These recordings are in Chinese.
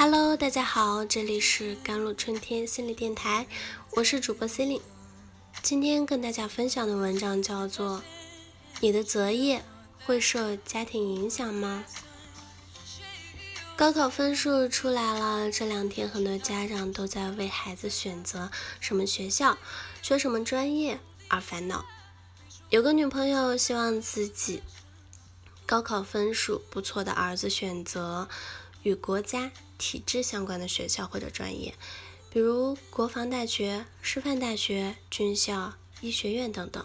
Hello，大家好，这里是甘露春天心理电台，我是主播 c e l i n e 今天跟大家分享的文章叫做《你的择业会受家庭影响吗》。高考分数出来了，这两天很多家长都在为孩子选择什么学校、学什么专业而烦恼。有个女朋友希望自己高考分数不错的儿子选择与国家。体制相关的学校或者专业，比如国防大学、师范大学、军校、医学院等等。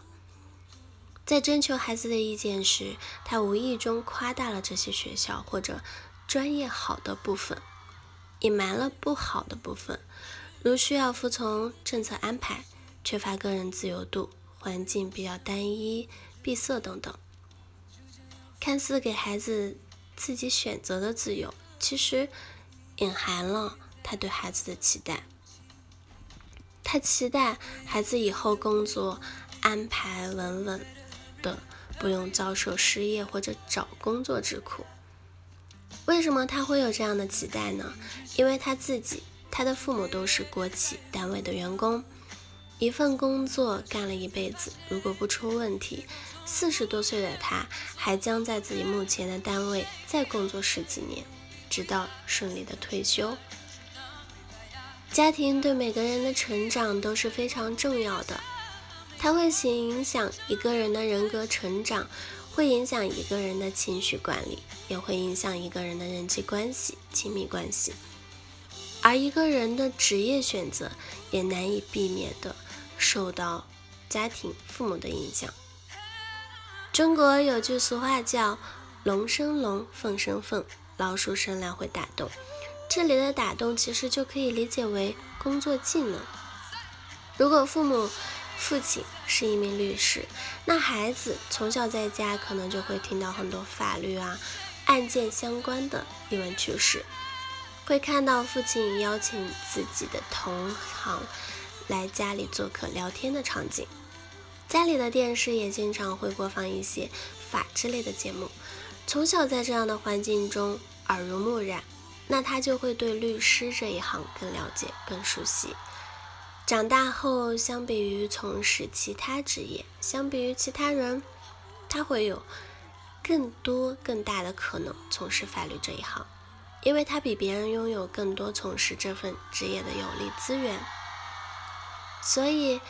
在征求孩子的意见时，他无意中夸大了这些学校或者专业好的部分，隐瞒了不好的部分，如需要服从政策安排、缺乏个人自由度、环境比较单一、闭塞等等。看似给孩子自己选择的自由，其实。隐含了他对孩子的期待，他期待孩子以后工作安排稳稳的，不用遭受失业或者找工作之苦。为什么他会有这样的期待呢？因为他自己，他的父母都是国企单位的员工，一份工作干了一辈子，如果不出问题，四十多岁的他还将在自己目前的单位再工作十几年。直到顺利的退休，家庭对每个人的成长都是非常重要的，它会影响一个人的人格成长，会影响一个人的情绪管理，也会影响一个人的人际关系、亲密关系，而一个人的职业选择也难以避免的受到家庭、父母的影响。中国有句俗话叫“龙生龙，凤生凤”。老鼠生来会打洞，这里的打洞其实就可以理解为工作技能。如果父母父亲是一名律师，那孩子从小在家可能就会听到很多法律啊、案件相关的译文趣事，会看到父亲邀请自己的同行来家里做客聊天的场景。家里的电视也经常会播放一些法制类的节目。从小在这样的环境中耳濡目染，那他就会对律师这一行更了解、更熟悉。长大后，相比于从事其他职业，相比于其他人，他会有更多、更大的可能从事法律这一行，因为他比别人拥有更多从事这份职业的有利资源。所以，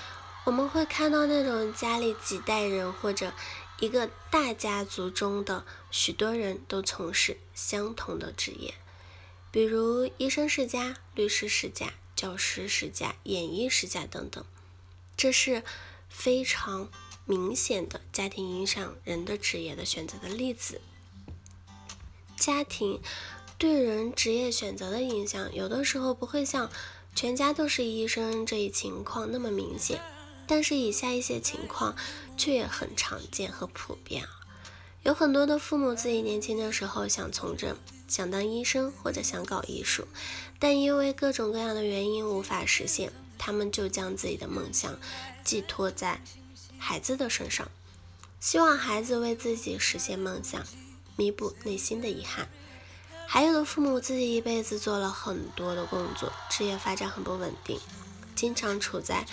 我们会看到那种家里几代人或者。一个大家族中的许多人都从事相同的职业，比如医生世家、律师世家、教师世家、演艺世家等等，这是非常明显的家庭影响人的职业的选择的例子。家庭对人职业选择的影响，有的时候不会像全家都是医生这一情况那么明显。但是以下一些情况却也很常见和普遍啊，有很多的父母自己年轻的时候想从政，想当医生或者想搞艺术，但因为各种各样的原因无法实现，他们就将自己的梦想寄托在孩子的身上，希望孩子为自己实现梦想，弥补内心的遗憾。还有的父母自己一辈子做了很多的工作，职业发展很不稳定，经常处在。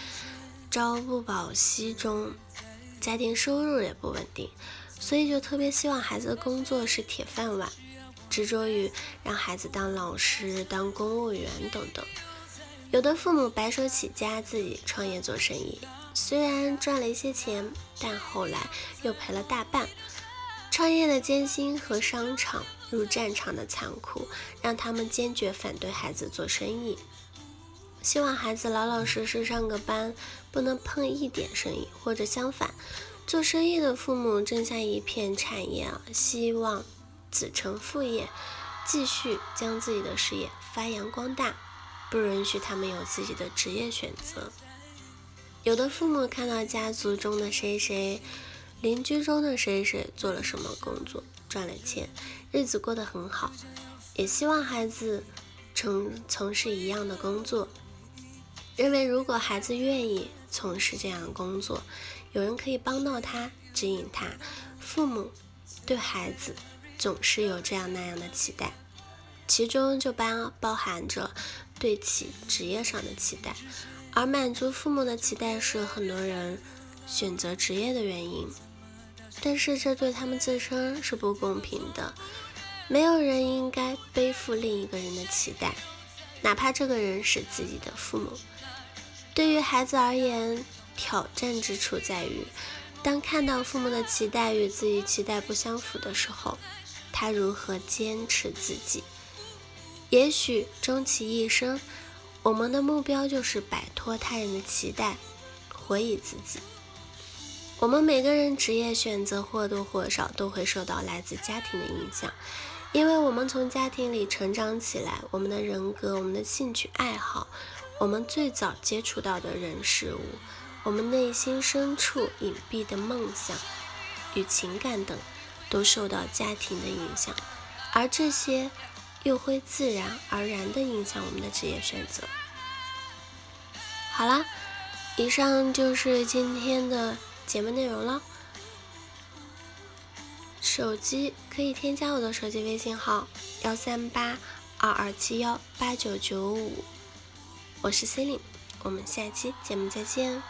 朝不保夕中，家庭收入也不稳定，所以就特别希望孩子的工作是铁饭碗，执着于让孩子当老师、当公务员等等。有的父母白手起家，自己创业做生意，虽然赚了一些钱，但后来又赔了大半。创业的艰辛和商场如战场的残酷，让他们坚决反对孩子做生意。希望孩子老老实实上个班，不能碰一点生意，或者相反，做生意的父母挣下一片产业啊，希望子承父业，继续将自己的事业发扬光大，不允许他们有自己的职业选择。有的父母看到家族中的谁谁，邻居中的谁谁做了什么工作，赚了钱，日子过得很好，也希望孩子从从事一样的工作。认为如果孩子愿意从事这样工作，有人可以帮到他，指引他。父母对孩子总是有这样那样的期待，其中就包包含着对其职业上的期待，而满足父母的期待是很多人选择职业的原因。但是这对他们自身是不公平的，没有人应该背负另一个人的期待，哪怕这个人是自己的父母。对于孩子而言，挑战之处在于，当看到父母的期待与自己期待不相符的时候，他如何坚持自己？也许终其一生，我们的目标就是摆脱他人的期待，活以自己。我们每个人职业选择或多或少都会受到来自家庭的影响，因为我们从家庭里成长起来，我们的人格、我们的兴趣爱好、我们最早接触到的人事物、我们内心深处隐蔽的梦想与情感等，都受到家庭的影响，而这些又会自然而然地影响我们的职业选择。好啦，以上就是今天的。节目内容了，手机可以添加我的手机微信号幺三八二二七幺八九九五，我是 C e l i n e 我们下期节目再见。